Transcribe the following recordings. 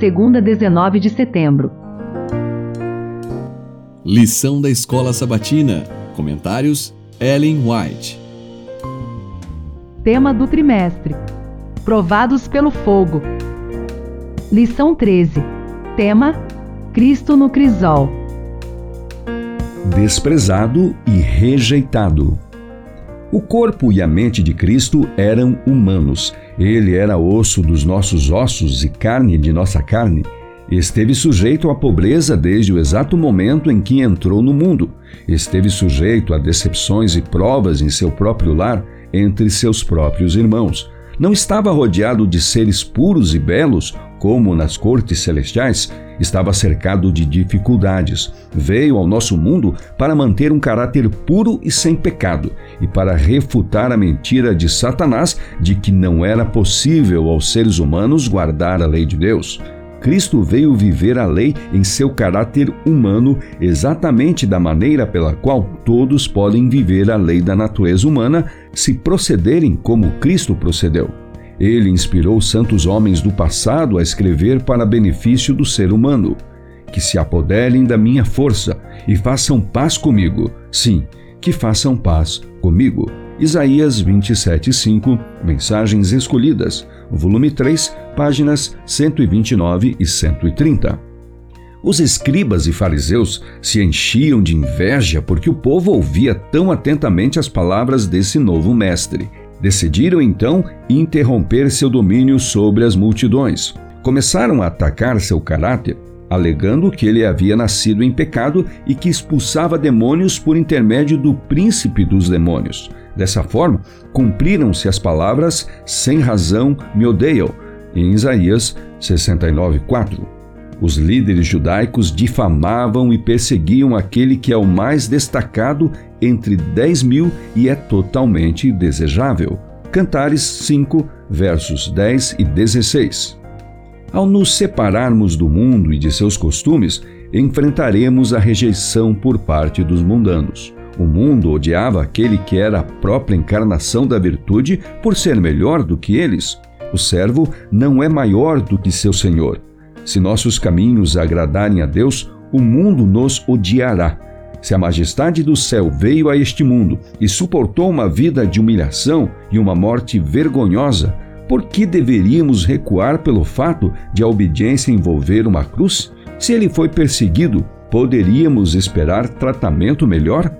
segunda 19 de setembro. Lição da Escola Sabatina. Comentários: Ellen White. Tema do trimestre: Provados pelo fogo. Lição 13. Tema: Cristo no crisol. Desprezado e rejeitado. O corpo e a mente de Cristo eram humanos. Ele era osso dos nossos ossos e carne de nossa carne. Esteve sujeito à pobreza desde o exato momento em que entrou no mundo. Esteve sujeito a decepções e provas em seu próprio lar, entre seus próprios irmãos. Não estava rodeado de seres puros e belos, como nas cortes celestiais, estava cercado de dificuldades. Veio ao nosso mundo para manter um caráter puro e sem pecado e para refutar a mentira de Satanás de que não era possível aos seres humanos guardar a lei de Deus. Cristo veio viver a lei em seu caráter humano, exatamente da maneira pela qual todos podem viver a lei da natureza humana se procederem como Cristo procedeu. Ele inspirou santos homens do passado a escrever para benefício do ser humano. Que se apoderem da minha força e façam paz comigo. Sim, que façam paz comigo. Isaías 27:5, Mensagens Escolhidas, volume 3, páginas 129 e 130. Os escribas e fariseus se enchiam de inveja porque o povo ouvia tão atentamente as palavras desse novo mestre. Decidiram então interromper seu domínio sobre as multidões. Começaram a atacar seu caráter, alegando que ele havia nascido em pecado e que expulsava demônios por intermédio do príncipe dos demônios. Dessa forma, cumpriram-se as palavras: sem razão me odeiam, em Isaías 69:4. Os líderes judaicos difamavam e perseguiam aquele que é o mais destacado entre 10 mil e é totalmente desejável. Cantares 5, versos 10 e 16. Ao nos separarmos do mundo e de seus costumes, enfrentaremos a rejeição por parte dos mundanos. O mundo odiava aquele que era a própria encarnação da virtude por ser melhor do que eles. O servo não é maior do que seu senhor. Se nossos caminhos agradarem a Deus, o mundo nos odiará. Se a majestade do céu veio a este mundo e suportou uma vida de humilhação e uma morte vergonhosa, por que deveríamos recuar pelo fato de a obediência envolver uma cruz? Se ele foi perseguido, poderíamos esperar tratamento melhor?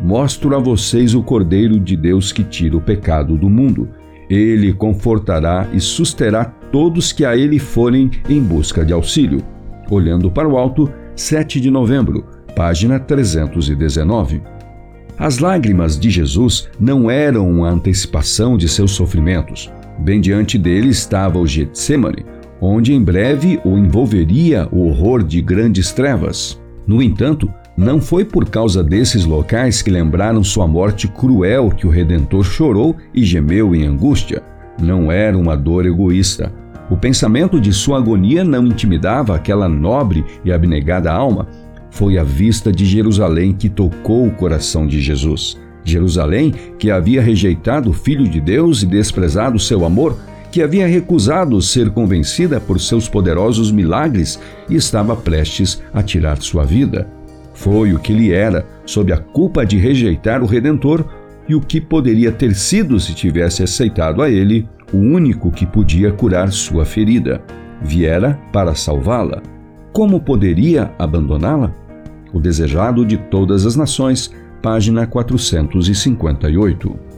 Mostro a vocês o Cordeiro de Deus que tira o pecado do mundo. Ele confortará e susterá todos que a ele forem em busca de auxílio. Olhando para o alto, 7 de novembro, página 319. As lágrimas de Jesus não eram uma antecipação de seus sofrimentos. Bem diante dele estava o Getsemane, onde em breve o envolveria o horror de grandes trevas. No entanto, não foi por causa desses locais que lembraram sua morte cruel que o Redentor chorou e gemeu em angústia. Não era uma dor egoísta, o pensamento de sua agonia não intimidava aquela nobre e abnegada alma. Foi a vista de Jerusalém que tocou o coração de Jesus. Jerusalém, que havia rejeitado o Filho de Deus e desprezado seu amor, que havia recusado ser convencida por seus poderosos milagres e estava prestes a tirar sua vida. Foi o que lhe era, sob a culpa de rejeitar o Redentor, e o que poderia ter sido se tivesse aceitado a ele o único que podia curar sua ferida. Viera para salvá-la. Como poderia abandoná-la? O Desejado de Todas as Nações, página 458.